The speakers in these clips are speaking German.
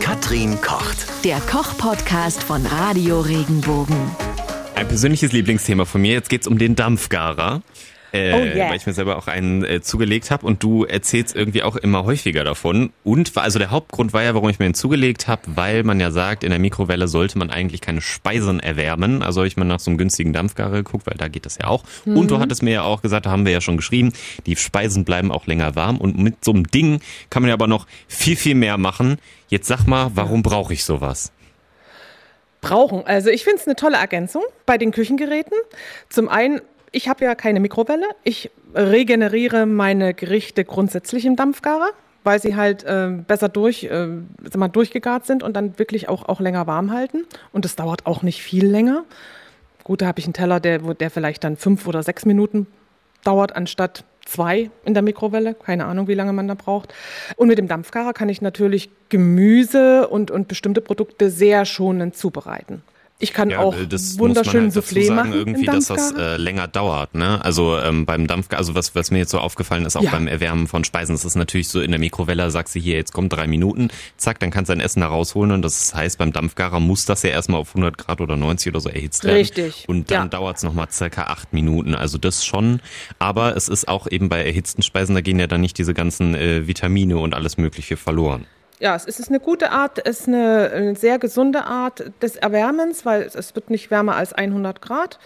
Katrin kocht. Der Koch-Podcast von Radio Regenbogen. Ein persönliches Lieblingsthema von mir. Jetzt geht's um den Dampfgarer. Äh, Oh yeah. Weil ich mir selber auch einen äh, zugelegt habe und du erzählst irgendwie auch immer häufiger davon. Und war- also der Hauptgrund war ja, warum ich mir den zugelegt habe, weil man ja sagt, in der Mikrowelle sollte man eigentlich keine Speisen erwärmen. Also habe ich mal nach so einem günstigen Dampfgarer geguckt, weil da geht das ja auch. Und Mhm. du hattest mir ja auch gesagt, da haben wir ja schon geschrieben, die Speisen bleiben auch länger warm. Und mit so einem Ding kann man ja aber noch viel, viel mehr machen. Jetzt sag mal, warum brauche ich sowas? brauchen. Also ich finde es eine tolle Ergänzung bei den Küchengeräten. Zum einen, ich habe ja keine Mikrowelle. Ich regeneriere meine Gerichte grundsätzlich im Dampfgarer, weil sie halt äh, besser durch, äh, mal, durchgegart sind und dann wirklich auch, auch länger warm halten. Und es dauert auch nicht viel länger. Gut, da habe ich einen Teller, der, der vielleicht dann fünf oder sechs Minuten dauert, anstatt zwei in der Mikrowelle. Keine Ahnung, wie lange man da braucht. Und mit dem Dampfgarer kann ich natürlich Gemüse und, und bestimmte Produkte sehr schonend zubereiten. Ich kann auch äh, das wunderschön muss man halt sagen, machen irgendwie, dass das äh, länger dauert. Ne? Also ähm, beim Dampfgarer, also was, was mir jetzt so aufgefallen ist, auch Ja. beim Erwärmen von Speisen, das ist natürlich so in der Mikrowelle, sagst du hier, jetzt kommt drei Minuten, zack, dann kannst du dein Essen da rausholen und das heißt, beim Dampfgarer muss das ja erstmal auf 100 Grad oder 90 oder so erhitzt werden. Richtig, Und dann ja. dauert es nochmal circa acht Minuten, also das schon. Aber es ist auch eben bei erhitzten Speisen, da gehen ja dann nicht diese ganzen äh, Vitamine und alles mögliche verloren. Ja, es ist eine gute Art, es ist eine, eine sehr gesunde Art des Erwärmens, weil es, wird nicht wärmer als 100 Grad.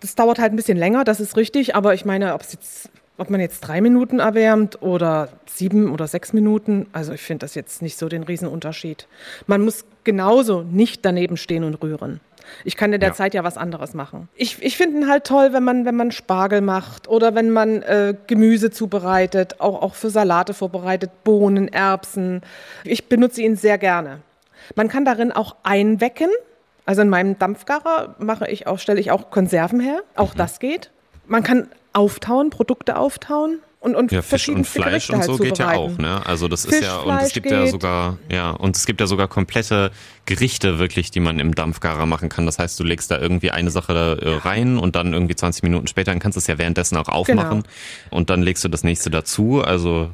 Das dauert halt ein bisschen länger, das ist richtig, aber ich meine, ob es jetzt ob man jetzt drei Minuten erwärmt oder sieben oder sechs Minuten, also ich finde das jetzt nicht so den Riesenunterschied. Man muss genauso nicht daneben stehen und rühren. Ich kann in der Ja. Zeit ja was anderes machen. Ich, ich finde ihn halt toll, wenn man, wenn man Spargel macht oder wenn man äh, Gemüse zubereitet, auch, auch für Salate vorbereitet, Bohnen, Erbsen. Ich benutze ihn sehr gerne. Man kann darin auch einwecken. Also in meinem Dampfgarer mache ich auch, stelle ich auch Konserven her. Auch Mhm. das geht. Man kann auftauen, Produkte auftauen und, und Ja, Fisch und Fleisch Gerichte und halt so geht ja auch, ne? Also das Fisch, ist ja und es Fleisch gibt ja geht. sogar ja und es gibt ja sogar komplette Gerichte wirklich, die man im Dampfgarer machen kann. Das heißt, du legst da irgendwie eine Sache da, äh, rein und dann irgendwie 20 Minuten später, dann kannst du es ja währenddessen auch aufmachen Genau. und dann legst du das nächste dazu. Also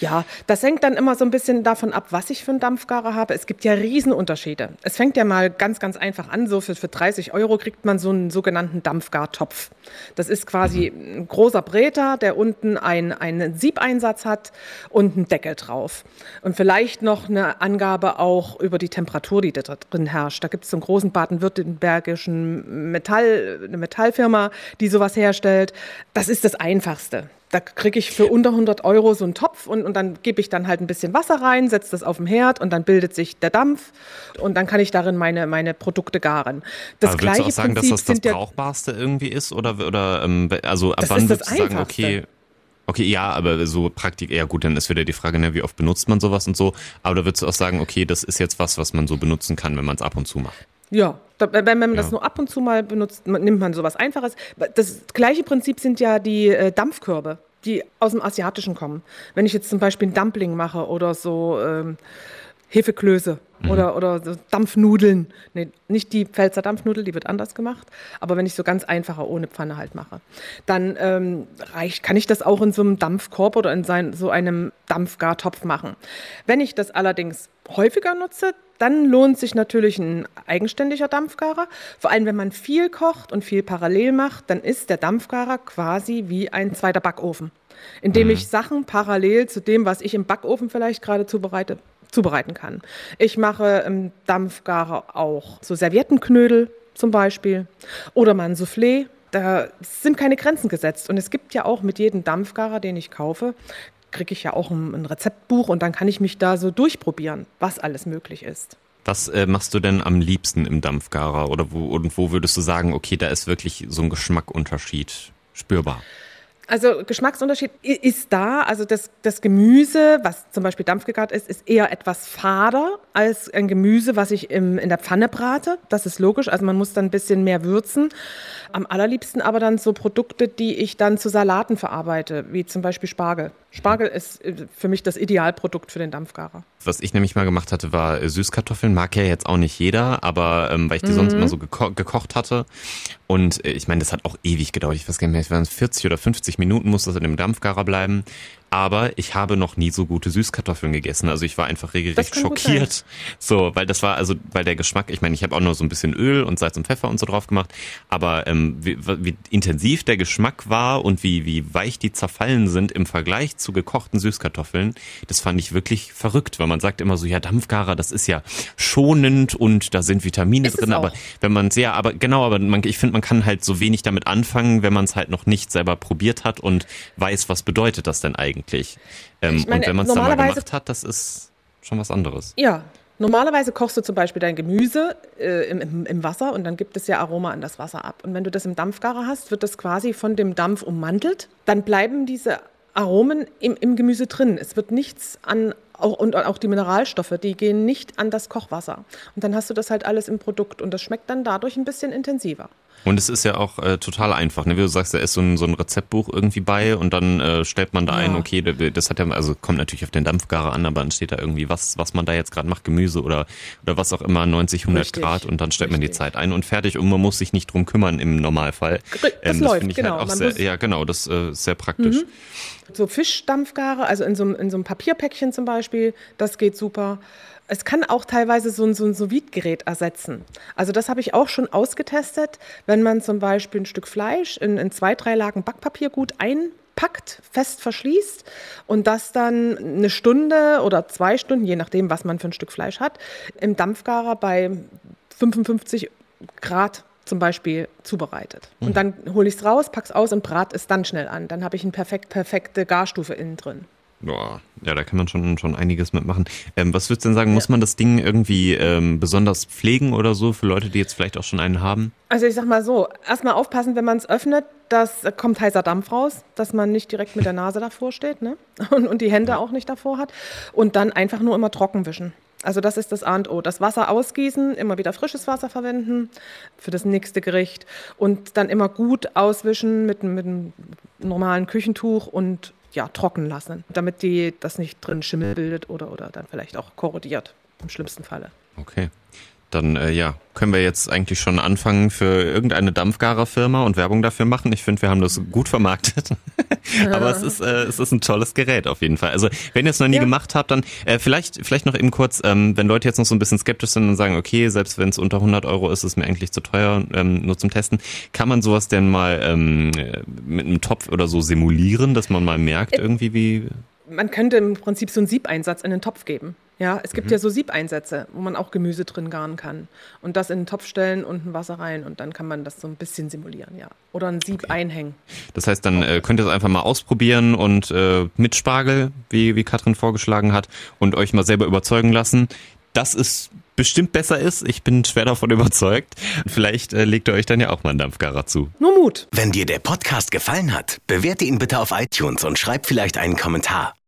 Ja, das hängt dann immer so ein bisschen davon ab, was ich für einen Dampfgarer habe. Es gibt ja Riesenunterschiede. Es fängt ja mal ganz, ganz einfach an. So für, für 30 Euro kriegt man so einen sogenannten Dampfgartopf. Das ist quasi ein großer Bräter, der unten ein, einen Siebeinsatz hat und einen Deckel drauf. Und vielleicht noch eine Angabe auch über die Temperatur, die da drin herrscht. Da gibt es so einen großen baden-württembergischen Metall, eine Metallfirma, die sowas herstellt. Das ist das Einfachste. Da kriege ich für unter 100 Euro so einen Topf und, und dann gebe ich dann halt ein bisschen Wasser rein, setze das auf den Herd und dann bildet sich der Dampf und dann kann ich darin meine, meine Produkte garen. Das aber würdest gleiche du auch sagen, dass Prinzip das das ja, brauchbarste irgendwie ist oder oder ähm, also ab Das wann das würdest du sagen, okay, Okay, ja, aber so Praktik, ja gut, dann ist wieder die Frage, ne, wie oft benutzt man sowas und so. Aber da würdest du auch sagen, okay, das ist jetzt was, was man so benutzen kann, wenn man es ab und zu macht. Ja, wenn, man das Ja. nur ab und zu mal benutzt, nimmt man sowas Einfaches. Das gleiche Prinzip sind ja die äh, Dampfkörbe, die aus dem Asiatischen kommen. Wenn ich jetzt zum Beispiel ein Dumpling mache oder so ähm, Hefeklöße oder, oder so Dampfnudeln. Nee, nicht die Pfälzer Dampfnudel, die wird anders gemacht. Aber wenn ich so ganz einfache ohne Pfanne halt mache, dann ähm, reicht, kann ich das auch in so einem Dampfkorb oder in sein, so einem Dampfgartopf machen. Wenn ich das allerdings häufiger nutze, dann lohnt sich natürlich ein eigenständiger Dampfgarer. Vor allem, wenn man viel kocht und viel parallel macht, dann ist der Dampfgarer quasi wie ein zweiter Backofen, in dem ich Sachen parallel zu dem, was ich im Backofen vielleicht gerade zubereite, zubereiten kann. Ich mache im Dampfgarer auch so Serviettenknödel zum Beispiel oder mal ein Soufflé. Da sind keine Grenzen gesetzt. Und es gibt ja auch mit jedem Dampfgarer, den ich kaufe, kriege ich ja auch ein, ein Rezeptbuch und dann kann ich mich da so durchprobieren, was alles möglich ist. Was äh, machst du denn am liebsten im Dampfgarer? Oder wo, und wo würdest du sagen, okay, da ist wirklich so ein Geschmackunterschied spürbar? Also Geschmacksunterschied ist da. Also das, das Gemüse, was zum Beispiel dampfgegart ist, ist eher etwas fader als ein Gemüse, was ich im, in der Pfanne brate. Das ist logisch. Also man muss dann ein bisschen mehr würzen. Am allerliebsten aber dann so Produkte, die ich dann zu Salaten verarbeite, wie zum Beispiel Spargel. Spargel ist äh, für mich das Idealprodukt für den Dampfgarer. Was ich nämlich mal gemacht hatte, war äh, Süßkartoffeln. Mag ja jetzt auch nicht jeder, aber ähm, weil ich die mhm. sonst immer so geko gekocht hatte. Und äh, ich meine, das hat auch ewig gedauert. Ich weiß gar nicht mehr, es waren 40 oder 50 Minuten muss das in dem Dampfgarer bleiben aber ich habe noch nie so gute Süßkartoffeln gegessen. Also ich war einfach regelrecht schockiert. So, weil das war also, weil der Geschmack, ich meine, ich habe auch nur so ein bisschen Öl und Salz und Pfeffer und so drauf gemacht, aber ähm, wie, wie intensiv der Geschmack war und wie, wie weich die zerfallen sind im Vergleich zu gekochten Süßkartoffeln, das fand ich wirklich verrückt, weil man sagt immer so, ja, Dampfgarer, das ist ja schonend und da sind Vitamine ist drin, aber wenn man es, ja, aber genau, aber man, ich finde, man kann halt so wenig damit anfangen, wenn man es halt noch nicht selber probiert hat und weiß, was bedeutet das denn eigentlich eigentlich. Ähm, meine, und wenn man es dann mal gemacht hat, das ist schon was anderes. Ja, Normalerweise kochst du zum Beispiel dein Gemüse äh, im, im, Wasser und dann gibt es ja Aroma an das Wasser ab. Und wenn du das im Dampfgarer hast, wird das quasi von dem Dampf ummantelt. Dann bleiben diese Aromen im, im Gemüse drin. Es wird nichts an, auch, und auch die Mineralstoffe, die gehen nicht an das Kochwasser. Und dann hast du das halt alles im Produkt und das schmeckt dann dadurch ein bisschen intensiver. Und es ist ja auch äh, total einfach, ne? Wie du sagst, da ist so ein, so ein Rezeptbuch irgendwie bei und dann äh, stellt man da ja. ein, okay, das hat ja, also kommt natürlich auf den Dampfgarer an, aber dann steht da irgendwie, was, was man da jetzt gerade macht, Gemüse oder, oder was auch immer, 90, 100 Richtig. Grad und dann stellt Richtig. man die Zeit ein und fertig und man muss sich nicht drum kümmern im Normalfall. Das, ähm, das finde ich genau. halt auch sehr, ja genau, das äh, ist sehr praktisch. Mhm. So Fischdampfgare, also in so, in so einem Papierpäckchen zum Beispiel, das geht super. Es kann auch teilweise so ein, so ein sous gerät ersetzen. Also das habe ich auch schon ausgetestet, wenn man zum Beispiel ein Stück Fleisch in, in zwei, drei Lagen Backpapier gut einpackt, fest verschließt und das dann eine Stunde oder zwei Stunden, je nachdem, was man für ein Stück Fleisch hat, im Dampfgarer bei 55 Grad zum Beispiel zubereitet. Und dann hole ich es raus, packe es aus und brate es dann schnell an. Dann habe ich eine perfekt, perfekte Garstufe innen drin. Boah, ja, da kann man schon, schon einiges mitmachen. Ähm, was würdest du denn sagen, ja. muss man das Ding irgendwie ähm, besonders pflegen oder so für Leute, die jetzt vielleicht auch schon einen haben? Also ich sag mal so, erstmal aufpassen, wenn man es öffnet, dass kommt heißer Dampf raus, dass man nicht direkt mit der Nase davor steht ne? und, und die Hände ja. auch nicht davor hat. Und dann einfach nur immer trocken wischen. Also das ist das A und O. Das Wasser ausgießen, immer wieder frisches Wasser verwenden für das nächste Gericht und dann immer gut auswischen mit, mit einem normalen Küchentuch und ja, trocken lassen, damit die das nicht drin Schimmel bildet oder, oder dann vielleicht auch korrodiert, im schlimmsten Falle. Okay. Dann äh, ja, können wir jetzt eigentlich schon anfangen für irgendeine Dampfgarerfirma und Werbung dafür machen. Ich finde, wir haben das gut vermarktet. Aber es ist, äh, es ist ein tolles Gerät auf jeden Fall. Also wenn ihr es noch nie ja. gemacht habt, dann äh, vielleicht, vielleicht noch eben kurz, ähm, wenn Leute jetzt noch so ein bisschen skeptisch sind und sagen, okay, selbst wenn es unter 100 Euro ist, ist es mir eigentlich zu teuer, ähm, nur zum Testen. Kann man sowas denn mal ähm, mit einem Topf oder so simulieren, dass man mal merkt äh, irgendwie, wie man könnte im Prinzip so einen Siebeinsatz in den Topf geben. Ja, es gibt mhm. ja so Siebeinsätze, wo man auch Gemüse drin garen kann. Und das in den Topf stellen und ein Wasser rein und dann kann man das so ein bisschen simulieren, ja. Oder ein Sieb okay. einhängen. Das heißt, dann äh, könnt ihr es einfach mal ausprobieren und äh, mit Spargel, wie, wie Katrin vorgeschlagen hat, und euch mal selber überzeugen lassen, dass es bestimmt besser ist. Ich bin schwer davon überzeugt. Vielleicht äh, legt ihr euch dann ja auch mal einen Dampfgarer zu. Nur Mut. Wenn dir der Podcast gefallen hat, bewerte ihn bitte auf iTunes und schreib vielleicht einen Kommentar.